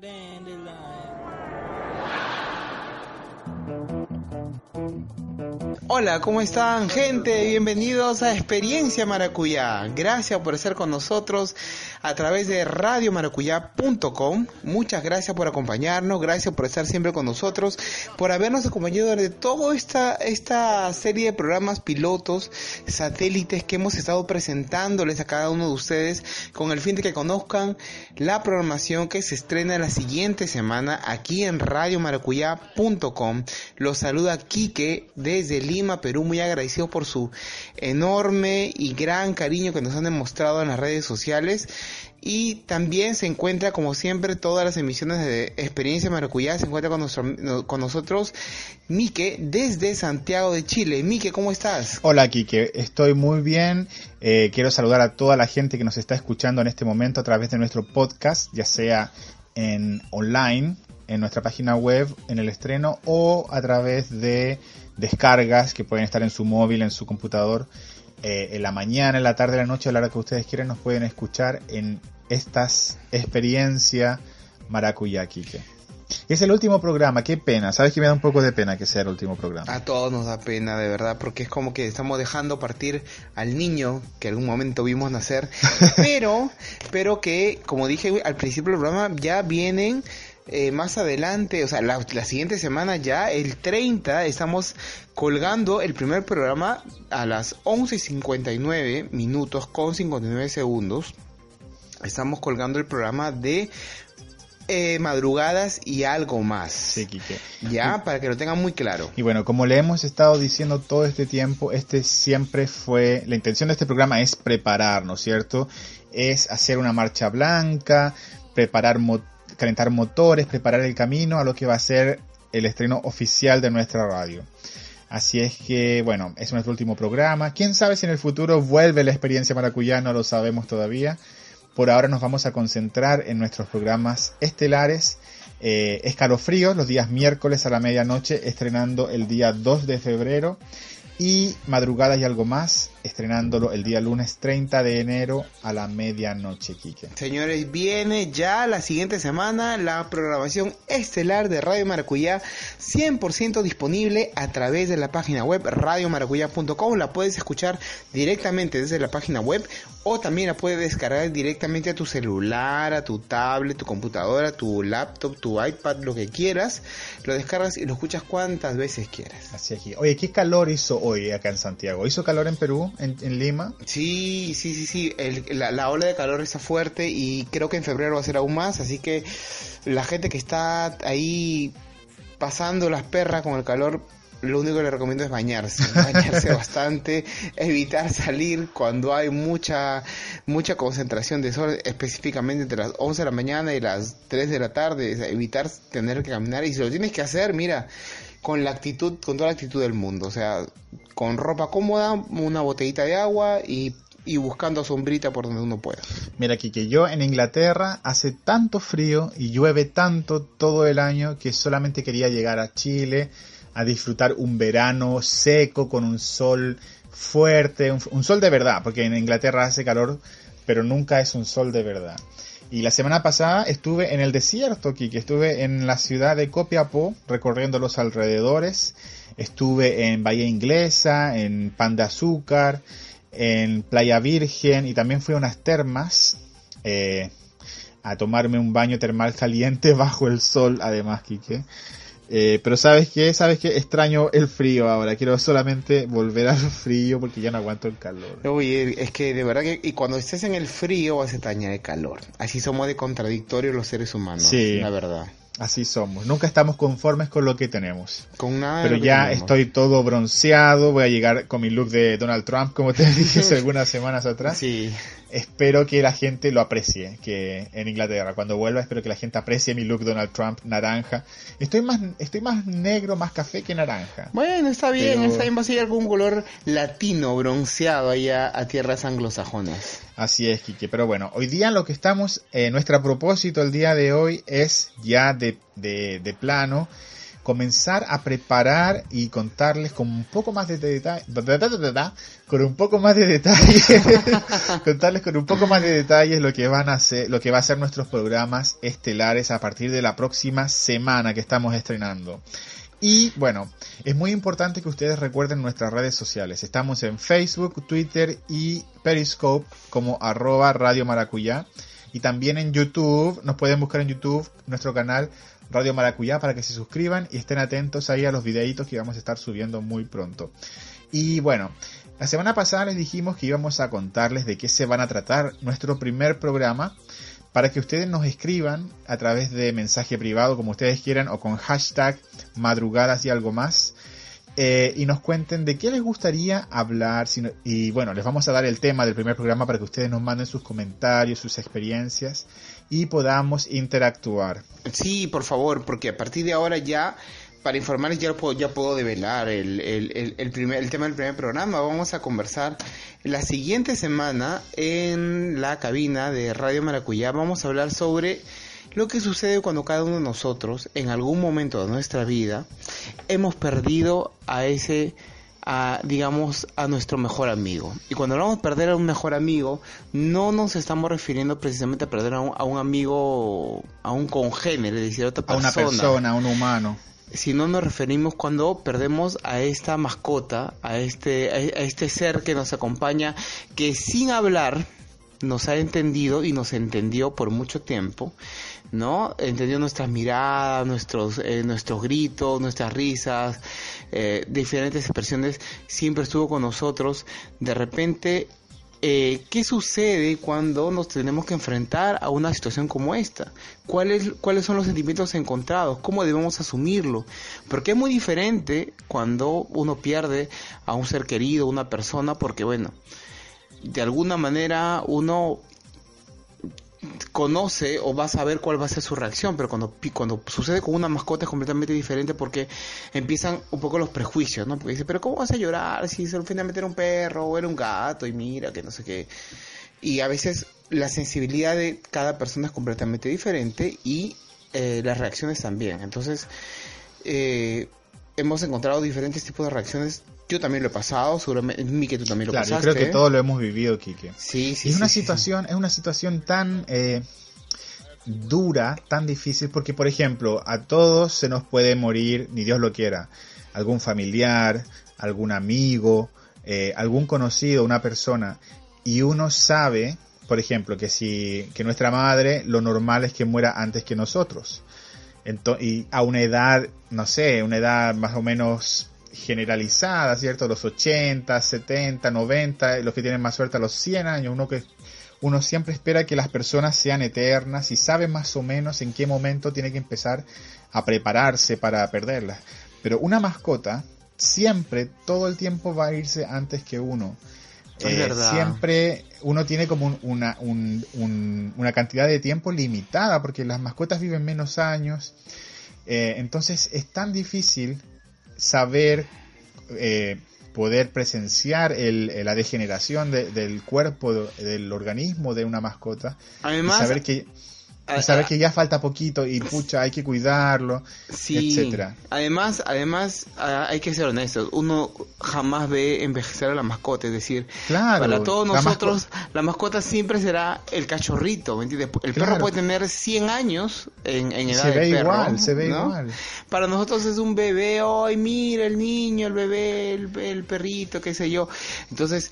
Damn. Hola, ¿cómo están gente? Bienvenidos a Experiencia Maracuyá. Gracias por estar con nosotros a través de radiomaracuyá.com. Muchas gracias por acompañarnos, gracias por estar siempre con nosotros, por habernos acompañado durante toda esta, esta serie de programas pilotos, satélites que hemos estado presentándoles a cada uno de ustedes con el fin de que conozcan la programación que se estrena la siguiente semana aquí en radiomaracuyá.com. Los saluda Quique desde Lima Perú, muy agradecido por su enorme y gran cariño que nos han demostrado en las redes sociales. Y también se encuentra, como siempre, todas las emisiones de Experiencia Maracuyá. Se encuentra con, con nosotros Mike desde Santiago de Chile. Mike, ¿cómo estás? Hola, Kike. Estoy muy bien. Eh, quiero saludar a toda la gente que nos está escuchando en este momento a través de nuestro podcast, ya sea en online, en nuestra página web, en el estreno, o a través de descargas que pueden estar en su móvil, en su computador, eh, en la mañana, en la tarde, en la noche, a la hora que ustedes quieran, nos pueden escuchar en estas experiencia Maracuyá, Kike. Es el último programa, qué pena. Sabes que me da un poco de pena que sea el último programa. A todos nos da pena, de verdad, porque es como que estamos dejando partir al niño que algún momento vimos nacer, pero, pero que, como dije al principio del programa, ya vienen eh, más adelante, o sea, la, siguiente semana ya, el 30, estamos colgando el primer programa a las 11.59 minutos con 59 segundos. Estamos colgando el programa de eh, madrugadas y algo más. Sí, Ya, para que lo tengan muy claro. Y bueno, como le hemos estado diciendo todo este tiempo, este siempre fue, la intención de este programa es prepararnos, ¿cierto? Es hacer una marcha blanca, preparar calentar motores, preparar el camino a lo que va a ser el estreno oficial de nuestra radio. Así es que, bueno, es nuestro último programa. Quién sabe si en el futuro vuelve la experiencia maracuyá, no lo sabemos todavía. Por ahora nos vamos a concentrar en nuestros programas estelares. Eh, escalofríos los días miércoles a la medianoche, estrenando el día 2 de febrero y Madrugadas y algo más, estrenándolo el día lunes 30 de enero a la medianoche, Kike. Señores, viene ya la siguiente semana la programación estelar de Radio Maracuyá, 100% disponible a través de la página web radiomaracuyá.com. La puedes escuchar directamente desde la página web o también la puedes descargar directamente a tu celular, a tu tablet, tu computadora, tu laptop, tu iPad, lo que quieras. Lo descargas y lo escuchas cuantas veces quieras. Así es. Oye, ¿qué calor hizo hoy acá en Santiago. ¿Hizo calor en Perú, en, Lima? Sí, sí, sí, sí. la, ola de calor está fuerte y creo que en febrero va a ser aún más. Así que la gente que está ahí pasando las perras con el calor, lo único que le recomiendo es bañarse, bañarse bastante, evitar salir cuando hay mucha mucha concentración de sol, específicamente entre las 11 de la mañana y las 3 de la tarde, evitar tener que caminar y si lo tienes que hacer, mira, con la actitud, con toda la actitud del mundo, o sea, con ropa cómoda, una botellita de agua y, y buscando sombrita por donde uno pueda. Mira que yo en Inglaterra hace tanto frío y llueve tanto todo el año que solamente quería llegar a Chile a disfrutar un verano seco con un sol fuerte, un sol de verdad, porque en Inglaterra hace calor, pero nunca es un sol de verdad. Y la semana pasada estuve en el desierto, que estuve en la ciudad de Copiapó, recorriendo los alrededores. Estuve en Bahía Inglesa, en Pan de Azúcar, en Playa Virgen y también fui a unas termas eh, a tomarme un baño termal caliente bajo el sol, además, Quique. Eh, pero sabes qué, sabes qué, extraño el frío ahora. Quiero solamente volver al frío porque ya no aguanto el calor. Oye, es que de verdad que y cuando estés en el frío vas a extrañar el calor. Así somos de contradictorios los seres humanos. Sí. La verdad. Así somos. Nunca estamos conformes con lo que tenemos. Con nada. Pero ya estoy todo bronceado. Voy a llegar con mi look de Donald Trump, como te dije hace algunas semanas atrás. Sí. Espero que la gente lo aprecie. Que en Inglaterra, cuando vuelva, espero que la gente aprecie mi look Donald Trump naranja. Estoy más, estoy más negro, más café que naranja. Bueno, está bien. Está bien. Va a ser algún color latino bronceado allá a tierras anglosajonas. Así es, Kike. Pero bueno, hoy día lo que estamos, eh, nuestro propósito el día de hoy es ya de, de, plano comenzar a preparar y contarles con un poco más de detalle, con un poco más de detalles, contarles con un poco más de detalles lo que van a hacer, lo que va a ser nuestros programas estelares a partir de la próxima semana que estamos estrenando. Y bueno, es muy importante que ustedes recuerden nuestras redes sociales. Estamos en Facebook, Twitter y Periscope como arroba Radio Maracuyá. Y también en YouTube, nos pueden buscar en YouTube nuestro canal Radio Maracuyá para que se suscriban y estén atentos ahí a los videitos que vamos a estar subiendo muy pronto. Y bueno, la semana pasada les dijimos que íbamos a contarles de qué se van a tratar nuestro primer programa para que ustedes nos escriban a través de mensaje privado, como ustedes quieran, o con hashtag madrugadas y algo más, eh, y nos cuenten de qué les gustaría hablar. y bueno, les vamos a dar el tema del primer programa para que ustedes nos manden sus comentarios, sus experiencias y podamos interactuar. Sí, por favor, porque a partir de ahora ya para informarles ya puedo, ya puedo develar el, el, el, primer, el tema del primer programa. Vamos a conversar la siguiente semana en la cabina de Radio Maracuyá. Vamos a hablar sobre lo que sucede cuando cada uno de nosotros, en algún momento de nuestra vida, hemos perdido a ese, a, digamos, a nuestro mejor amigo. Y cuando hablamos de perder a un mejor amigo, no nos estamos refiriendo precisamente a perder a un, a un amigo, a un congénere, es decir, a otra persona. A una persona, a un humano si no nos referimos cuando perdemos a esta mascota, a este, a este ser que nos acompaña, que sin hablar nos ha entendido y nos entendió por mucho tiempo, ¿no? Entendió nuestras miradas, nuestros, eh, nuestros gritos, nuestras risas, eh, diferentes expresiones, siempre estuvo con nosotros. De repente eh, ¿qué sucede cuando nos tenemos que enfrentar a una situación como esta? ¿Cuáles, ¿Cuáles son los sentimientos encontrados? ¿Cómo debemos asumirlo? Porque es muy diferente cuando uno pierde a un ser querido, una persona, porque bueno, de alguna manera uno conoce o va a saber cuál va a ser su reacción, pero cuando, cuando sucede con una mascota es completamente diferente porque empiezan un poco los prejuicios, ¿no? Porque dice, pero ¿cómo vas a llorar si finalmente era un perro o era un gato y mira que no sé qué? Y a veces la sensibilidad de cada persona es completamente diferente y eh, las reacciones también. Entonces, eh, hemos encontrado diferentes tipos de reacciones yo también lo he pasado, seguramente que tú también lo claro, pasaste. Yo creo que todos lo hemos vivido, Kike. Sí, sí. Y es una situación, es una situación tan eh, dura, tan difícil, porque por ejemplo, a todos se nos puede morir, ni Dios lo quiera, algún familiar, algún amigo, eh, algún conocido, una persona, y uno sabe, por ejemplo, que si que nuestra madre lo normal es que muera antes que nosotros. Y a una edad, no sé, una edad más o menos generalizada, ¿cierto? Los 80, 70, 90, los que tienen más suerte a los 100 años, uno que uno siempre espera que las personas sean eternas y sabe más o menos en qué momento tiene que empezar a prepararse para perderlas. Pero una mascota siempre, todo el tiempo va a irse antes que uno. Eh, siempre uno tiene como una, una cantidad de tiempo limitada porque las mascotas viven menos años. Eh, entonces es tan difícil saber, eh, poder presenciar el, la degeneración del cuerpo, del organismo de una mascota. Además, saber que saber que ya falta poquito y pucha, hay que cuidarlo, sí, etcétera. Además, además hay que ser honestos, uno jamás ve envejecer a la mascota, es decir, para todos nosotros la, mascota siempre será el cachorrito, ¿me entiendes? El perro puede tener 100 años en, en edad se ve perro, igual, se ve igual. Para nosotros es un bebé, ay, mira el niño, el bebé, el, el perrito, qué sé yo. Entonces,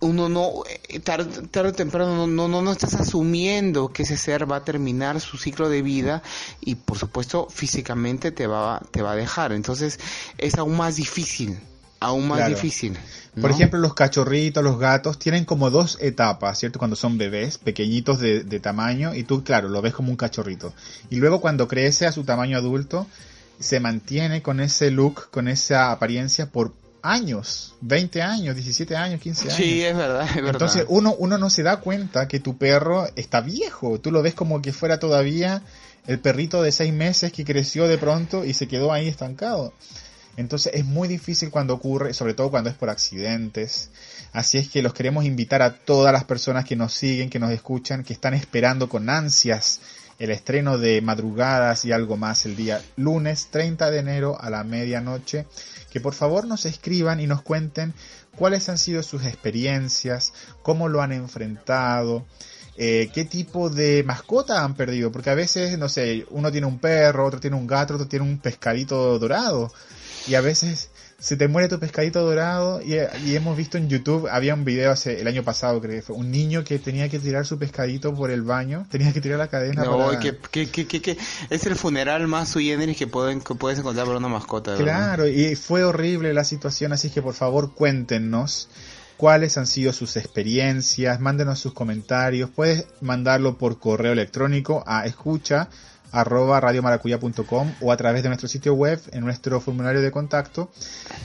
uno no, eh, tarde, o temprano, no, no, no estás asumiendo que ese ser va a terminar su ciclo de vida y por supuesto físicamente te va, te va a dejar. Entonces es aún más difícil aún más difícil. Por ejemplo, los cachorritos, los gatos, tienen como dos etapas, ¿cierto? Cuando son bebés, pequeñitos de, de, tamaño, y tú, claro, lo ves como un cachorrito. Y luego cuando crece a su tamaño adulto, se mantiene con ese look, con esa apariencia por años, 20 años, 17 años, 15 años. Sí, es verdad, es verdad. Entonces uno, uno no se da cuenta que tu perro está viejo, tú lo ves como que fuera todavía el perrito de 6 meses que creció de pronto y se quedó ahí estancado. Entonces es muy difícil cuando ocurre, sobre todo cuando es por accidentes. Así es que los queremos invitar a todas las personas que nos siguen, que nos escuchan, que están esperando con ansias el estreno de Madrugadas y algo más el día lunes 30 de enero a la medianoche. Que por favor nos escriban y nos cuenten cuáles han sido sus experiencias, cómo lo han enfrentado, eh, qué tipo de mascota han perdido, porque a veces, no sé, uno tiene un perro, otro tiene un gato, otro tiene un pescadito dorado, y a veces se te muere tu pescadito dorado y, hemos visto en YouTube, había un video hace el año pasado, creo que fue, un niño que tenía que tirar su pescadito por el baño, tenía que tirar la cadena. No, que, que, es el funeral más sui generis que, pueden, que puedes encontrar para una mascota. Claro, y fue horrible la situación, así que por favor cuéntenos cuáles han sido sus experiencias, mándenos sus comentarios, puedes mandarlo por correo electrónico a escucha arroba radiomaracuya.com o a través de nuestro sitio web en nuestro formulario de contacto.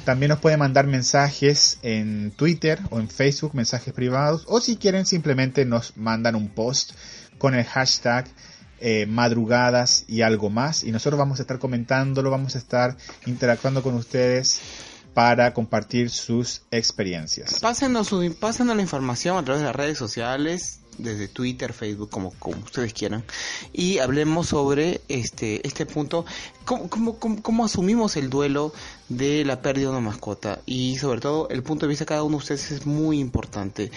También nos pueden mandar mensajes en Twitter o en Facebook, mensajes privados, o si quieren simplemente nos mandan un post con el hashtag eh, madrugadas y algo más y nosotros vamos a estar comentándolo, vamos a estar interactuando con ustedes para compartir sus experiencias. Pásenos, pásenos la información a través de las redes sociales, desde Twitter, Facebook, como, como ustedes quieran, y hablemos sobre este, este punto, cómo, cómo, cómo, asumimos el duelo de la pérdida de una mascota y sobre todo el punto de vista de cada uno de ustedes es muy importante.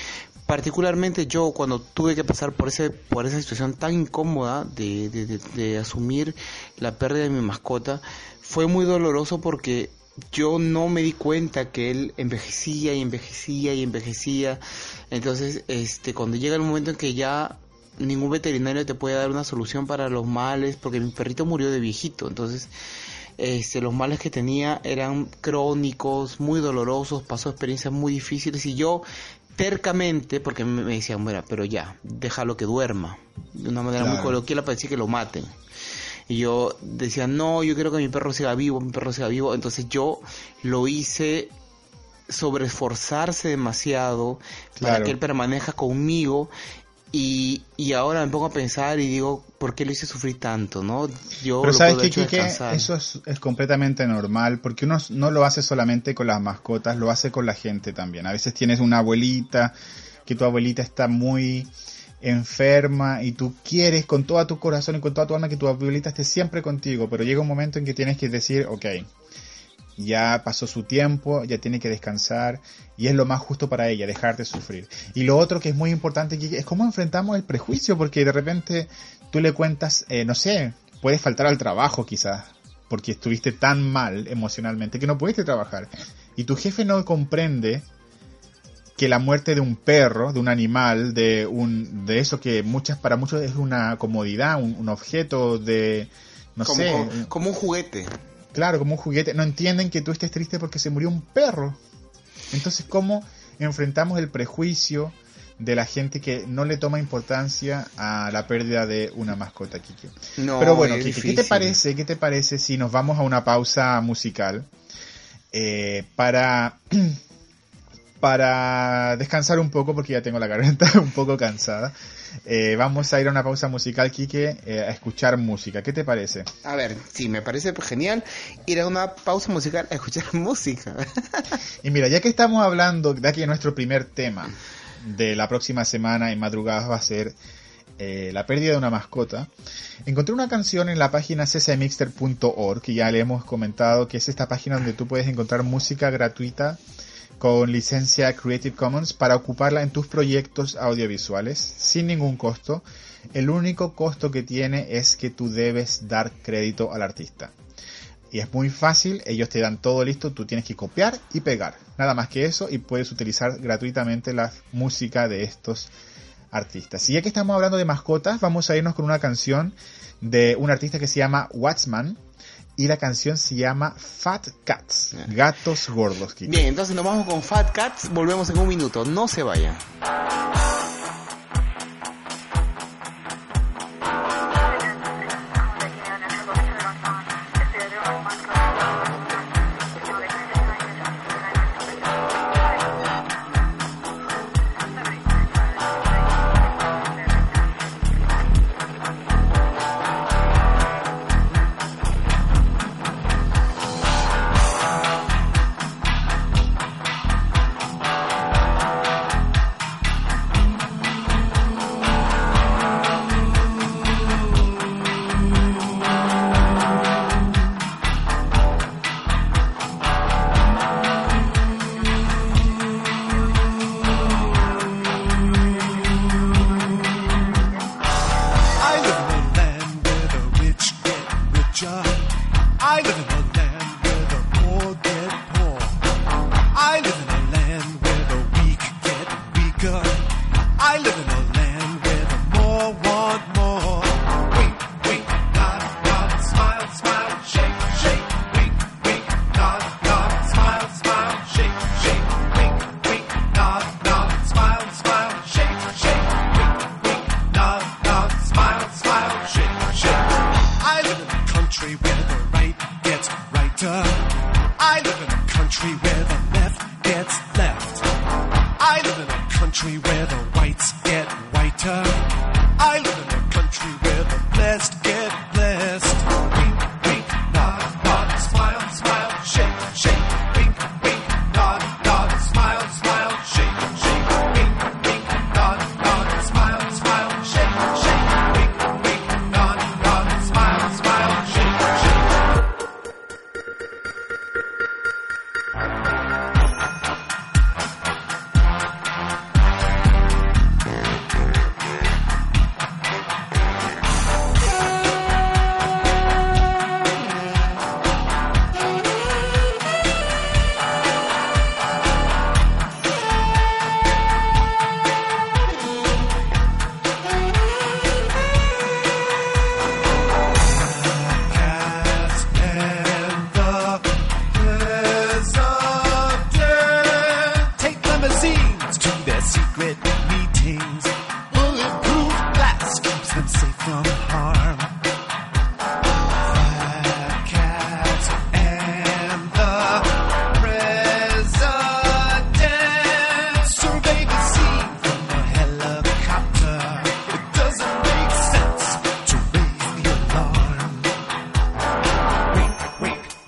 Particularmente yo cuando tuve que pasar por ese por esa situación tan incómoda de, de, de asumir la pérdida de mi mascota, fue muy doloroso porque yo no me di cuenta que él envejecía y envejecía y envejecía. Entonces, este, cuando llega el momento en que ya ningún veterinario te puede dar una solución para los males, porque mi perrito murió de viejito, entonces este, los males que tenía eran crónicos, muy dolorosos, pasó experiencias muy difíciles y yo tercamente, porque me decían, mira, pero ya, déjalo que duerma, de una manera muy coloquial para decir que lo maten. Y yo decía, no, yo quiero que mi perro siga vivo, mi perro siga vivo. Entonces yo lo hice sobre esforzarse demasiado para que él permanezca conmigo y, y, ahora me pongo a pensar y digo, ¿por qué lo hice sufrir tanto? ¿no? Yo Pero sabes que, eso es, es, completamente normal, porque uno no lo hace solamente con las mascotas, lo hace con la gente también. A veces tienes una abuelita, que tu abuelita está muy enferma y tú quieres con todo tu corazón y con toda tu alma que tu abuelita esté siempre contigo, pero llega un momento en que tienes que decir, ok, ya pasó su tiempo, ya tiene que descansar y es lo más justo para ella, dejarte sufrir. Y lo otro que es muy importante es cómo enfrentamos el prejuicio, porque de repente tú le cuentas, eh, no sé, puedes faltar al trabajo quizás, porque estuviste tan mal emocionalmente que no pudiste trabajar. Y tu jefe no comprende que la muerte de un perro, de un animal, de un de eso que muchas para muchos es una comodidad, un, objeto de no sé, como un juguete. Claro, como un juguete. No entienden que tú estés triste porque se murió un perro. Entonces, ¿cómo enfrentamos el prejuicio de la gente que no le toma importancia a la pérdida de una mascota, Kike? No, Pero bueno, Kike, ¿qué te parece? ¿Qué te parece si nos vamos a una pausa musical eh, para para descansar un poco porque ya tengo la garganta un poco cansada. Eh, vamos a ir a una pausa musical, Kike, eh, a escuchar música. ¿Qué te parece? A ver, sí, me parece genial ir a una pausa musical a escuchar música. y mira, ya que estamos hablando de aquí nuestro primer tema de la próxima semana en madrugadas va a ser eh, la pérdida de una mascota, encontré una canción en la página ccmixter.org que ya le hemos comentado que es esta página donde tú puedes encontrar música gratuita con licencia Creative Commons para ocuparla en tus proyectos audiovisuales sin ningún costo. El único costo que tiene es que tú debes dar crédito al artista. Y es muy fácil, ellos te dan todo listo, tú tienes que copiar y pegar. Nada más que eso y puedes utilizar gratuitamente la música de estos artistas. Y ya que estamos hablando de mascotas, vamos a irnos con una canción de un artista que se llama Watchman y la canción se llama Fat Cats, gatos gordos. Bien, entonces nos vamos con Fat Cats, volvemos en un minuto, no se vayan.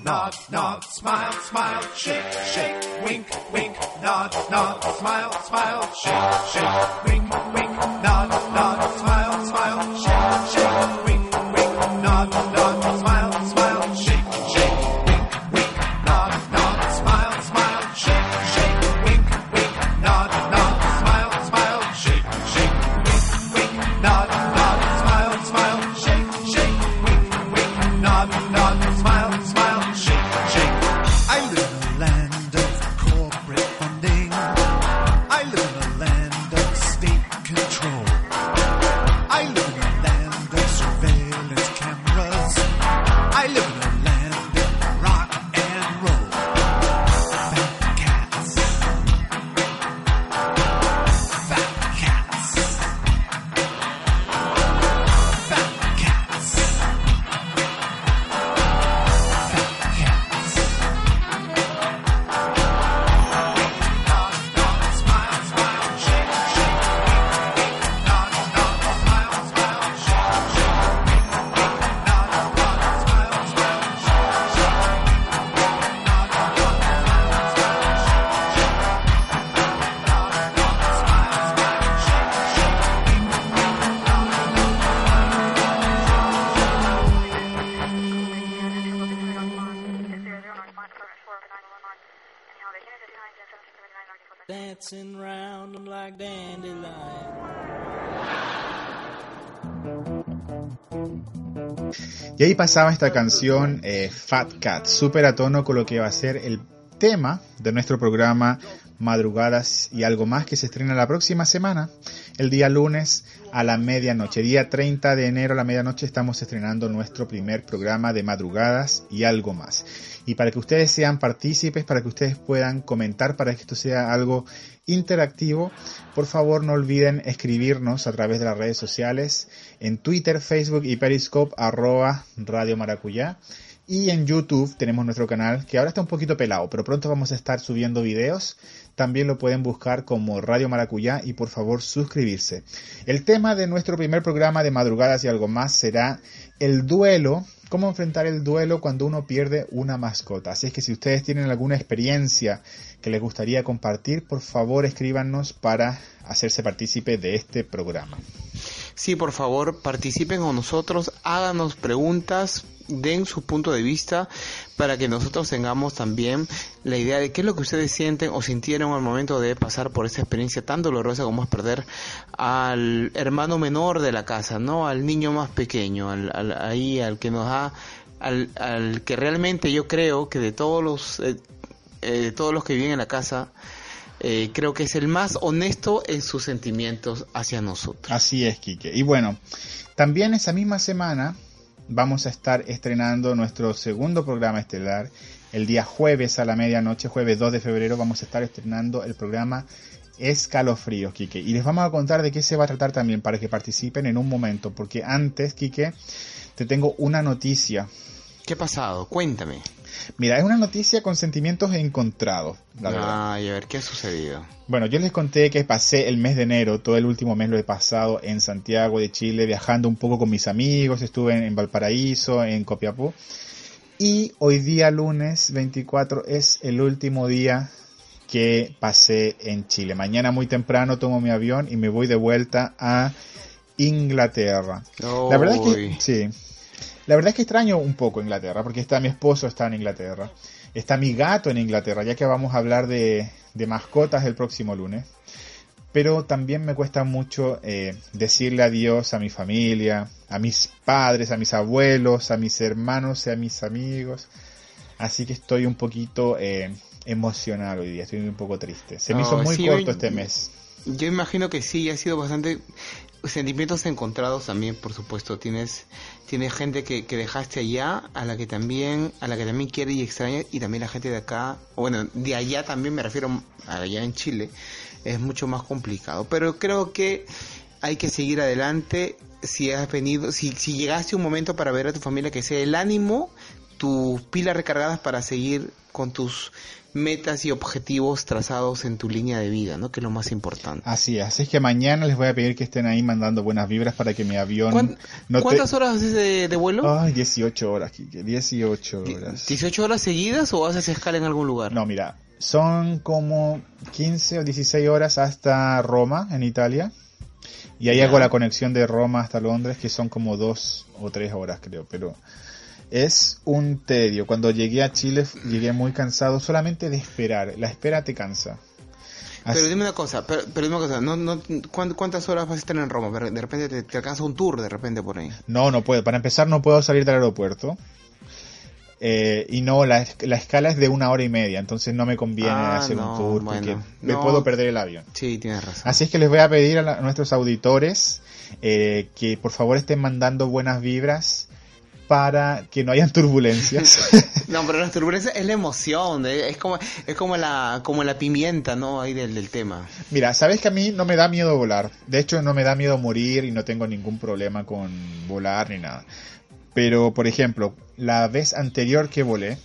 nod, nod, smile, smile, shake, shake, wink, wink, nod, nod, smile, smile, shake, shake, wink, wink, nod, nod, smile, smile, shake. Y ahí pasaba esta canción eh, Fat Cat, súper a con lo que va a ser el tema de nuestro programa Madrugadas y algo más que se estrena la próxima semana, el día lunes a la medianoche. Día 30 de enero a la medianoche estamos estrenando nuestro primer programa de Madrugadas y algo más. Y para que ustedes sean partícipes, para que ustedes puedan comentar, para que esto sea algo interactivo, por favor no olviden escribirnos a través de las redes sociales en Twitter, Facebook y Periscope arroba Radio Maracuyá. Y en YouTube tenemos nuestro canal que ahora está un poquito pelado, pero pronto vamos a estar subiendo videos. También lo pueden buscar como Radio Maracuyá y por favor suscribirse. El tema de nuestro primer programa de madrugadas y algo más será el duelo, cómo enfrentar el duelo cuando uno pierde una mascota. Así es que si ustedes tienen alguna experiencia que les gustaría compartir, por favor escríbanos para hacerse partícipe de este programa. Sí, por favor, participen con nosotros, háganos preguntas, den su punto de vista para que nosotros tengamos también la idea de qué es lo que ustedes sienten o sintieron al momento de pasar por esa experiencia tan dolorosa como es perder al hermano menor de la casa, ¿no? Al niño más pequeño, al, al- ahí al que nos da, al, al que realmente yo creo que de todos los, eh, eh, de todos los que viven en la casa, eh, creo que es el más honesto en sus sentimientos hacia nosotros. Así es, Quique. Y bueno, también esa misma semana vamos a estar estrenando nuestro segundo programa estelar. El día jueves a la medianoche, jueves 2 de febrero, vamos a estar estrenando el programa Escalofríos, Quique. Y les vamos a contar de qué se va a tratar también para que participen en un momento. Porque antes, Quique, te tengo una noticia. ¿Qué ha pasado? Cuéntame. Mira, es una noticia con sentimientos encontrados, la verdad. Ay, a ver, ¿qué ha sucedido? Bueno, yo les conté que pasé el mes de enero, todo el último mes lo he pasado en Santiago de Chile, viajando un poco con mis amigos, estuve en, en Valparaíso, en Copiapó. Y hoy día, lunes 24, es el último día que pasé en Chile. Mañana muy temprano tomo mi avión y me voy de vuelta a Inglaterra. La verdad es que sí. La verdad es que extraño un poco Inglaterra, porque está mi esposo está en Inglaterra, está mi gato en Inglaterra, ya que vamos a hablar de, de mascotas el próximo lunes. Pero también me cuesta mucho eh, decirle adiós a mi familia, a mis padres, a mis abuelos, a mis hermanos y a mis amigos. Así que estoy un poquito eh, emocionado hoy día, estoy un poco triste. Se me hizo muy sí, corto este mes. Yo imagino que sí, ha sido bastante sentimientos encontrados también, por supuesto. Tienes tienes gente que, que dejaste allá, a la que también a la que también quiere y extraña, y también la gente de acá, bueno, de allá también me refiero allá en Chile, es mucho más complicado. Pero creo que hay que seguir adelante. Si has venido, si, si llegaste un momento para ver a tu familia, que sea el ánimo, tus pilas recargadas para seguir con tus metas y objetivos trazados en tu línea de vida, ¿no? Que es lo más importante. Así es, así es que mañana les voy a pedir que estén ahí mandando buenas vibras para que mi avión ¿Cuán- no te- ¿Cuántas horas haces de, de vuelo? Ay, 18 horas, Kike, 18 horas. ¿18 horas seguidas o haces escala en algún lugar? No, mira, son como 15 o 16 horas hasta Roma, en Italia. Y ahí Ya. hago la conexión de Roma hasta Londres, que son como dos o tres horas, creo. Pero es un tedio. Cuando llegué a Chile, llegué muy cansado solamente de esperar. La espera te cansa. Pero dime una cosa, pero, pero dime una cosa, no, no, ¿cuán- ¿cuántas horas vas a estar en Roma? Pero De repente te, te alcanza un tour, de repente por ahí. No, no puedo. Para empezar, no puedo salir del aeropuerto. Eh, y no, la, la escala es de una hora y media, entonces no me conviene Ah, hacer no, un tour bueno, porque me puedo perder el avión. Sí, tienes razón. Así es que les voy a pedir a, la- a nuestros auditores eh, que por favor estén mandando buenas vibras para que no hayan turbulencias. No, pero la turbulencia es la emoción, es como es como la como la pimienta, ¿no? Ahí del, del tema. Mira, sabes que a mí no me da miedo volar. De hecho, no me da miedo morir y no tengo ningún problema con volar ni nada. Pero, por ejemplo, la vez anterior que volé,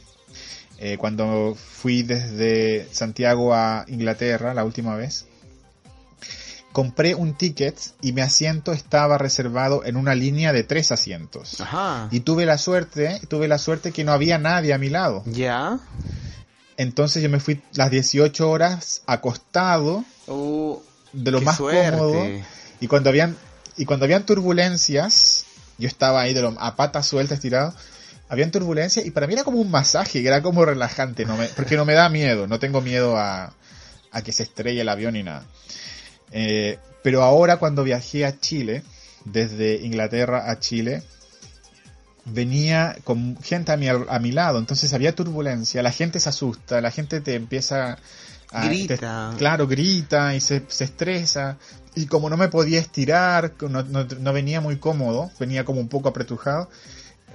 eh, cuando fui desde Santiago a Inglaterra, la última vez, compré un ticket y mi asiento estaba reservado en una línea de tres asientos. Ajá. Y tuve la suerte, tuve la suerte que no había nadie a mi lado. ¿Ya? Entonces yo me fui las 18 horas acostado Uh, de lo más suerte. cómodo y cuando habían y cuando habían turbulencias yo estaba ahí de lo, a patas sueltas tirado habían turbulencias y para mí era como un masaje era como relajante no me, porque no me da miedo no tengo miedo a, a que se estrelle el avión ni nada Eh, pero ahora cuando viajé a Chile desde Inglaterra a Chile venía con gente a mi, a mi lado, entonces había turbulencia, la gente se asusta, la gente te empieza Ah, Grita. te- claro, grita y se, se estresa. Y como no me podía estirar, no, no- no venía muy cómodo, venía como un poco apretujado,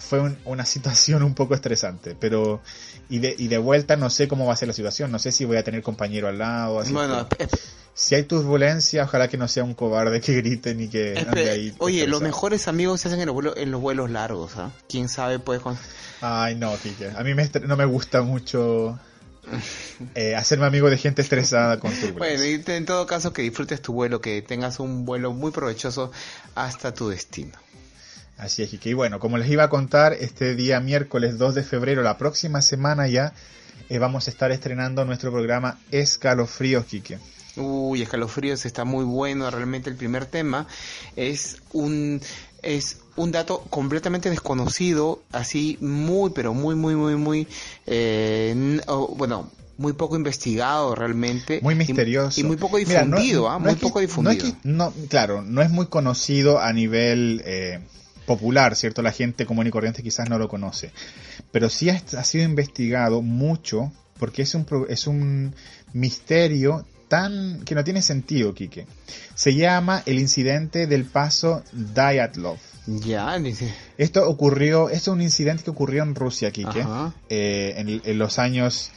fue un- una situación un poco estresante. Pero, y de, y de vuelta no sé cómo va a ser la situación, no sé si voy a tener compañero al lado. Así Bueno, que, si hay turbulencia, ojalá que no sea un cobarde que grite ni que esp- ande ahí. oye, los mejores amigos se hacen en los vuelos, en los vuelos largos, ¿ah? Quién sabe, pues. con- Ay, no, Kike. A mí me no me gusta mucho eh, hacerme amigo de gente estresada con turbulencia. Bueno, y en todo caso que disfrutes tu vuelo, que tengas un vuelo muy provechoso hasta tu destino. Así es, Kike. Y bueno, como les iba a contar, este día miércoles 2 de febrero, la próxima semana ya, eh, vamos a estar estrenando nuestro programa Escalofríos, Kike. Uy, escalofríos está muy bueno. Realmente el primer tema es un es un dato completamente desconocido, así muy, pero muy, muy, muy, muy, eh, bueno, muy poco investigado realmente. Muy misterioso. Y, muy poco Mira, no- difundido, ¿ah? no muy que- poco no es difundido. que- no, claro, no es muy conocido a nivel eh, popular, ¿cierto? La gente común y corriente quizás no lo conoce. Pero sí ha, ha sido investigado mucho porque es un, es un misterio tan que no tiene sentido, Quique. Se llama el incidente del paso Dyatlov. Ya, dice. Esto ocurrió, esto es un incidente que ocurrió en Rusia, Quique, eh, en, en los años,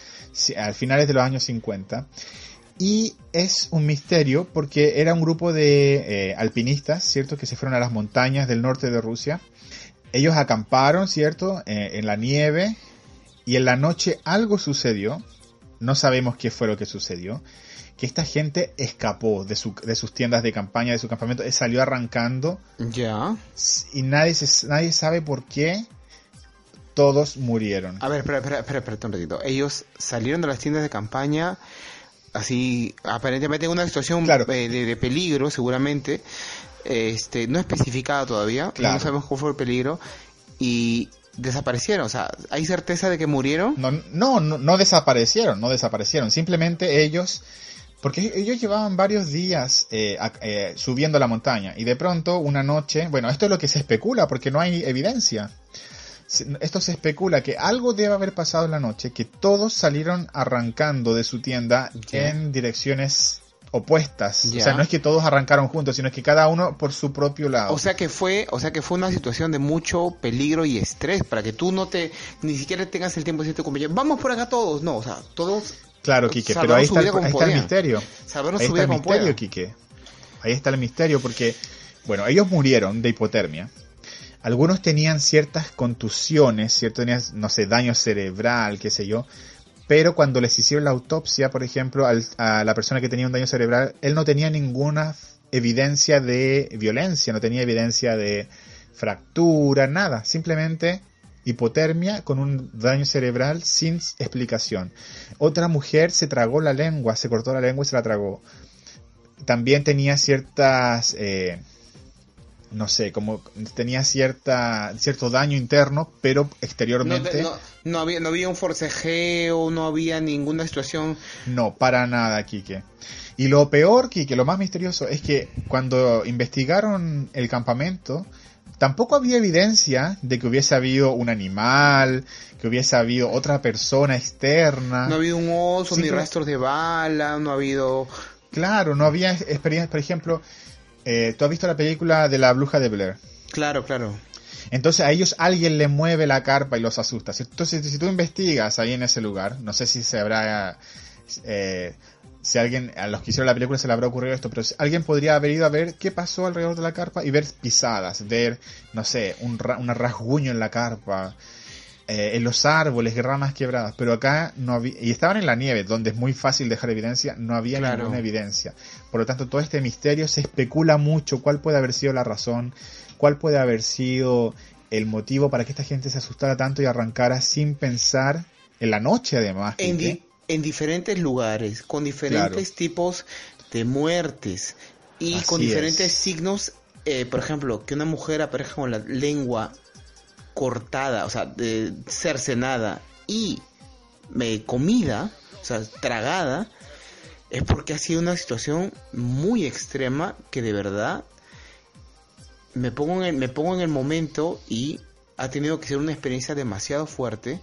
al finales de los años 50. Y es un misterio porque era un grupo de eh, alpinistas, ¿cierto? Que se fueron a las montañas del norte de Rusia. Ellos acamparon, ¿cierto? Eh, en la nieve. Y en la noche algo sucedió. No sabemos qué fue lo que sucedió. Que esta gente escapó de, su- de sus tiendas de campaña, de su campamento, y salió arrancando Ya. y nadie, se- nadie sabe por qué todos murieron. A ver, espera, espera, espera, espera un ratito. Ellos salieron de las tiendas de campaña, así, aparentemente en una situación Claro. eh, de, de peligro, seguramente. Este, no especificada todavía, Claro. no sabemos cuál fue el peligro, y desaparecieron. O sea, ¿hay certeza de que murieron? No, no, no, no desaparecieron, no desaparecieron. Simplemente ellos, porque ellos llevaban varios días eh, eh, subiendo la montaña y de pronto una noche, bueno, esto es lo que se especula porque no hay evidencia. Esto se especula que algo debe haber pasado en la noche, que todos salieron arrancando de su tienda en direcciones opuestas. Ya. O sea, no es que todos arrancaron juntos, sino que cada uno por su propio lado. O sea que fue, o sea que fue una situación de mucho peligro y estrés para que tú no te, ni siquiera tengas el tiempo de decirte compañero, vamos por acá todos, no, o sea, todos Claro, Quique, pero ahí está, el- ahí está misterio. salvaron Ahí está el misterio, puedan. Quique. Ahí está el misterio porque, bueno, ellos murieron de hipotermia. Algunos tenían ciertas contusiones, cierto, tenían, no sé, daño cerebral, qué sé yo. Pero cuando les hicieron la autopsia, por ejemplo, al- a la persona que tenía un daño cerebral, él no tenía ninguna evidencia de violencia, no tenía evidencia de fractura, nada. Simplemente hipotermia con un daño cerebral sin explicación. Otra mujer se tragó la lengua, se cortó la lengua y se la tragó. También tenía ciertas, eh, no sé, como tenía cierta, cierto daño interno, pero No, exteriormente no, no había, no había un forcejeo, no había ninguna situación. No, para nada, Quique. Y lo peor, Quique, lo más misterioso, es que cuando investigaron el campamento, tampoco había evidencia de que hubiese habido un animal, que hubiese habido otra persona externa. No ha habido un oso, ni rastros de bala, no ha habido... Claro, no había experiencias, por ejemplo, eh, tú has visto la película de la bruja de Blair. Claro, claro. Entonces a ellos alguien le mueve la carpa y los asusta. Si- Entonces, si tú investigas ahí en ese lugar, no sé si se habrá, eh, si alguien, a los que hicieron la película se le habrá ocurrido esto, pero si- alguien podría haber ido a ver qué pasó alrededor de la carpa y ver pisadas, ver, no sé, un, ra- un rasguño en la carpa, eh, en los árboles, ramas quebradas, pero acá no había, y estaban en la nieve, donde es muy fácil dejar evidencia, no había Claro. ninguna evidencia. Por lo tanto, todo este misterio se especula mucho cuál puede haber sido la razón, cuál puede haber sido el motivo para que esta gente se asustara tanto y arrancara sin pensar en la noche además. En, en diferentes lugares, con diferentes tipos de muertes y Así con diferentes es. signos. eh, por ejemplo, que una mujer aparezca con la lengua cortada, o sea, de cercenada y eh, comida, o sea, tragada, es porque ha sido una situación muy extrema que de verdad me pongo en el, me pongo en el momento y ha tenido que ser una experiencia demasiado fuerte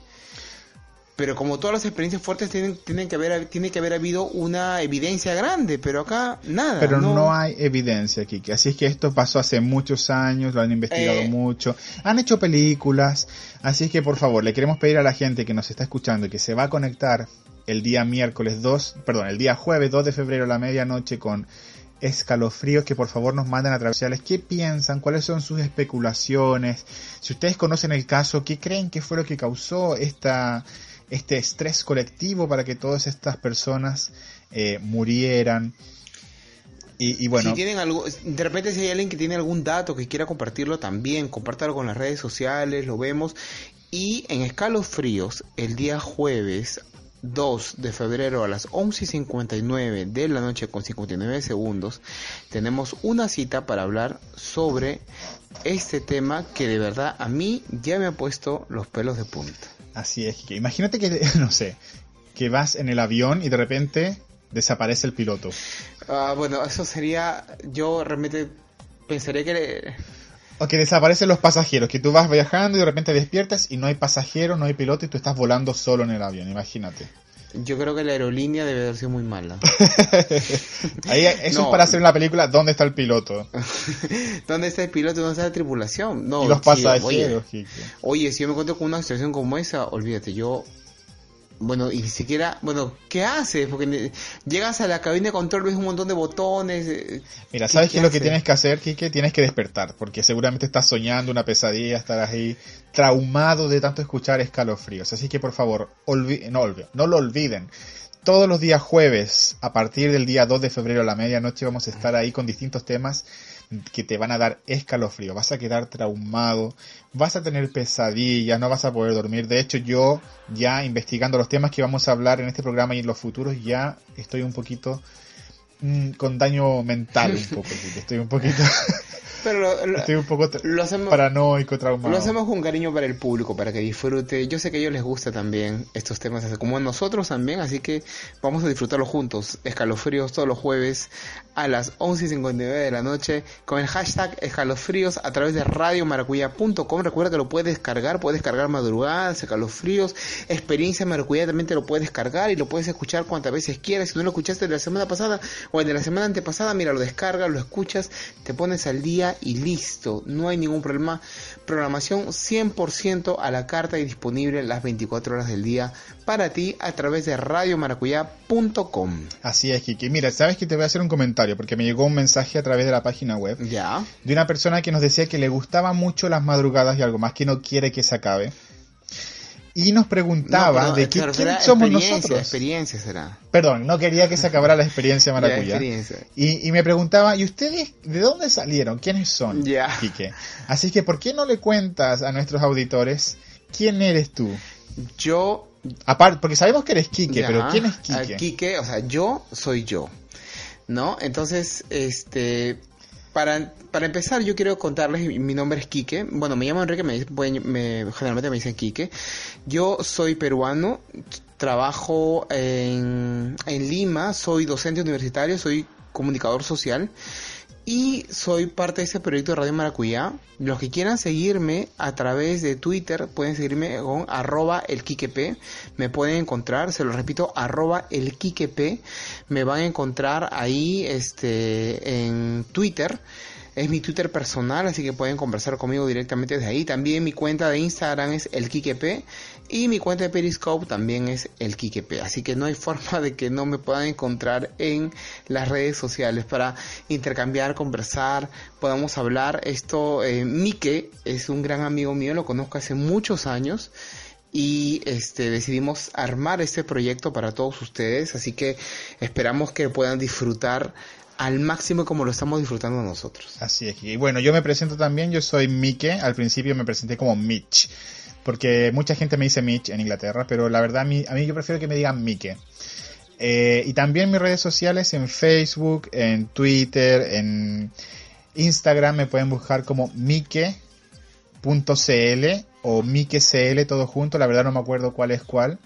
Pero como todas las experiencias fuertes tienen, tienen que haber, tiene que haber habido una evidencia grande, pero acá nada. Pero no, hay evidencia, Kike. Así es que esto pasó hace muchos años, lo han investigado Eh. mucho, han hecho películas. Así es que por favor, le queremos pedir a la gente que nos está escuchando y que se va a conectar el día miércoles 2, perdón, el día jueves 2 de febrero a la medianoche con escalofríos que por favor nos manden a través de qué piensan, cuáles son sus especulaciones, si ustedes conocen el caso, qué creen que fue lo que causó esta, este estrés colectivo para que todas estas personas eh, murieran. Y, y bueno, Si tienen algo, de repente si hay alguien que tiene algún dato que quiera compartirlo también, compártalo con las redes sociales, lo vemos. Y en escalofríos, el día jueves 2 de febrero a las 11.59 de la noche con 59 segundos, tenemos una cita para hablar sobre este tema que de verdad a mí ya me ha puesto los pelos de punta. Así es, que imagínate que, no sé, que vas en el avión y de repente desaparece el piloto. Ah, bueno, eso sería, yo realmente pensaría que... O que desaparecen los pasajeros, que tú vas viajando y de repente despiertas y no hay pasajero, no hay piloto y tú estás volando solo en el avión, imagínate. Yo creo que la aerolínea debe haber sido muy mala. Ahí, eso No. es para hacer una película ¿Dónde está el piloto? ¿Dónde está el piloto? ¿Dónde está la tripulación? No, y los pasajeros. oye, oye, si yo me encuentro con una situación como esa, olvídate, yo... Bueno, y ni siquiera... Bueno, ¿qué haces? Porque llegas a la cabina de control, ves un montón de botones... eh, Mira, ¿sabes qué es lo que tienes que hacer, Kike? Tienes que despertar, porque seguramente estás soñando una pesadilla, estarás ahí traumado de tanto escuchar escalofríos. Así que por favor, olvi- no, olvi- no lo olviden. Todos los días jueves, a partir del día 2 de febrero a la medianoche, vamos a estar ahí con distintos temas que te van a dar escalofrío. Vas a quedar traumado, vas a tener pesadillas, no vas a poder dormir. De hecho, yo ya investigando los temas que vamos a hablar en este programa y en los futuros, ya estoy un poquito mm, con daño mental un poco. Estoy un poquito, Pero lo, lo- estoy un poco tra- lo hacemos... paranoico, traumado. Lo hacemos con cariño para el público, para que disfrute. Yo sé que a ellos les gusta también estos temas, como a nosotros también, así que vamos a disfrutarlo juntos. Escalofríos todos los jueves a las 11.59 de la noche con el hashtag escalofríos a través de radiomaracuya.com. Recuerda que lo puedes descargar, puedes descargar madrugadas, escalofríos, experiencia maracuyá también te lo puedes descargar y lo puedes escuchar cuantas veces quieras. Si no lo escuchaste de la semana pasada o el de la semana antepasada, mira, lo descargas, lo escuchas, te pones al día y listo. No hay ningún problema. Programación 100% a la carta y disponible las 24 horas del día para ti a través de radiomaracuyá.com. Así es, Kiki. Mira, sabes que te voy a hacer un comentario porque me llegó un mensaje a través de la página web Ya. de una persona que nos decía que le gustaban mucho las madrugadas y algo más que no quiere que se acabe. Y nos preguntaba No, de qué, se refiere quién somos nosotros. Experiencia será. Perdón, no quería que se acabara la experiencia Ya, maracuyá. experiencia. Y, y me preguntaba, ¿y ustedes de dónde salieron? ¿Quiénes son? Ya. Así que, ¿por qué no le cuentas a nuestros auditores quién eres tú? Yo Aparte, porque sabemos que eres Quique, pero ¿quién es Quique? Quique, o sea, yo soy yo, ¿no? Entonces, este, para, para empezar, yo quiero contarles, mi nombre es Quique, bueno, me llamo Enrique, me, me- generalmente me dicen Quique, yo soy peruano, trabajo en, en Lima, soy docente universitario, soy comunicador social, y soy parte de ese proyecto de Radio Maracuyá. Los que quieran seguirme a través de Twitter pueden seguirme con arroba el. Me pueden encontrar, se lo repito, arroba el. Me van a encontrar ahí este, en Twitter. Es mi Twitter personal, así que pueden conversar conmigo directamente desde ahí. También mi cuenta de Instagram es el y mi cuenta de Periscope también es el Quiquep. Así que no hay forma de que no me puedan encontrar en las redes sociales para intercambiar, conversar, podamos hablar. Esto, eh, Mike es un gran amigo mío, lo conozco hace muchos años y este decidimos armar este proyecto para todos ustedes, así que esperamos que puedan disfrutar al máximo como lo estamos disfrutando nosotros. Así es. Y bueno, yo me presento también, yo soy Mike, al principio me presenté como Mitch, porque mucha gente me dice Mitch en Inglaterra, pero la verdad a mí, yo prefiero que me digan Mike. Eh, y también mis redes sociales en Facebook, en Twitter, en Instagram me pueden buscar como Mike.cl o MikeCL todo junto, la verdad no me acuerdo cuál es cuál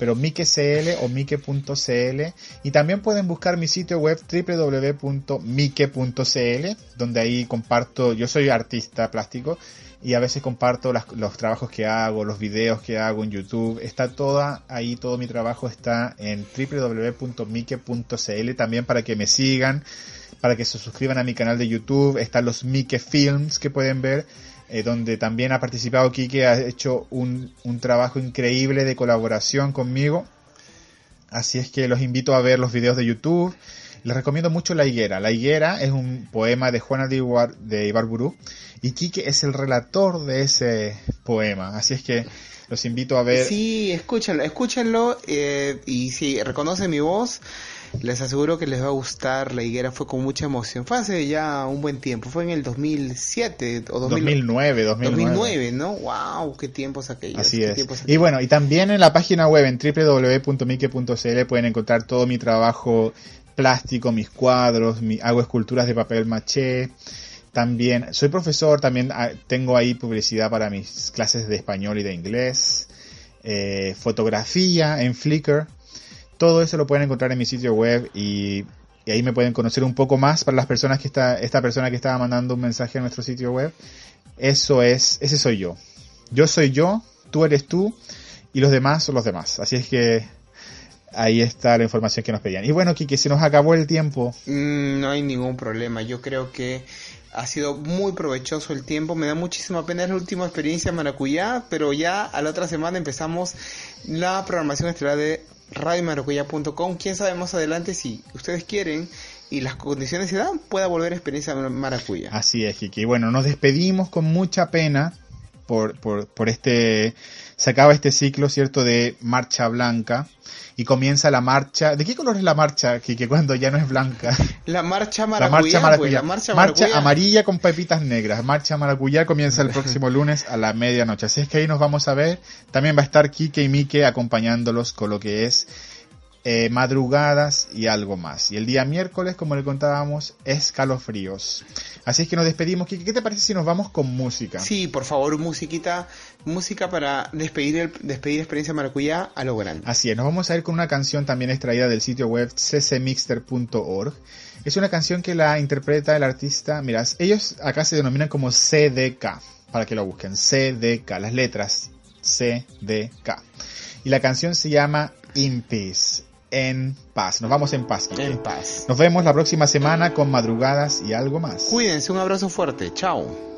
pero MikeCL o Mike.cl y también pueden buscar mi sitio web www.mike.cl donde ahí comparto, yo soy artista plástico y a veces comparto las- los trabajos que hago, los videos que hago en YouTube. Está toda ahí, todo mi trabajo está en www.mike.cl también para que me sigan, para que se suscriban a mi canal de YouTube. Están los Mike Films que pueden ver, eh, donde también ha participado Kike, ha hecho un, un trabajo increíble de colaboración conmigo. Así es que los invito a ver los videos de YouTube. Les recomiendo mucho La Higuera. La Higuera es un poema de Juana de, Ibar, de Ibarburu y Quique es el relator de ese poema. Así es que los invito a ver. Sí, escúchenlo, escúchenlo eh, y si reconocen mi voz, les aseguro que les va a gustar. La higuera fue con mucha emoción. Fue hace ya un buen tiempo, fue en el 2007 o 2000 2009, 2009. 2009, ¿no? ¡Wow! ¡Qué tiempos aquellos! Así es. tiempos Y aquellos. bueno, y también en la página web en www.mike.cl pueden encontrar todo mi trabajo plástico, mis cuadros, hago esculturas de papel maché. También soy profesor, también ah, tengo ahí publicidad para mis clases de español y de inglés. eh, fotografía en Flickr. Todo eso lo pueden encontrar en mi sitio web y, y ahí me pueden conocer un poco más para las personas que está, esta persona que estaba mandando un mensaje a nuestro sitio web. Eso es, ese soy yo. Yo soy yo, tú eres tú y los demás son los demás. Así es que ahí está la información que nos pedían. Y bueno, Kiki, se nos acabó el tiempo. Mm, no hay ningún problema. Yo creo que ha sido muy provechoso el tiempo. Me da muchísima pena. Es la última experiencia en Maracuyá, pero ya a la otra semana empezamos la programación estelar de radiomaracuyá.com. Quién sabe más adelante si ustedes quieren y las condiciones se dan, pueda volver a experiencia Maracuyá. Así es, Kiki. Bueno, nos despedimos con mucha pena por, por, por este... Se acaba este ciclo, ¿cierto?, de Marcha Blanca. Y comienza la marcha... ¿De qué color es la marcha, Kiki, cuando ya no es blanca? La marcha La Maracuyá. marcha pues, maracuyá. la marcha marcha Maracuyá. amarilla con pepitas negras. Marcha maracuyá comienza el próximo lunes a la medianoche. Así es que ahí nos vamos a ver. También va a estar Kike y Mike acompañándolos con lo que es eh, madrugadas y algo más. Y el día miércoles, como le contábamos, escalofríos. Así es que nos despedimos. Kike, ¿qué te parece si nos vamos con música? Sí, por favor, musiquita, música para despedir el, despedir experiencia Maracuyá a lo grande. Así es, nos vamos a ir con una canción también extraída del sitio web ccmixter.org. Es una canción que la interpreta el artista, mira, ellos acá se denominan como CDK, para que lo busquen, CDK, las letras CDK. Y la canción se llama In Peace, en paz. Nos vamos en paz. Quique. En paz. Nos vemos la próxima semana con madrugadas y algo más. Cuídense, un abrazo fuerte. Chao.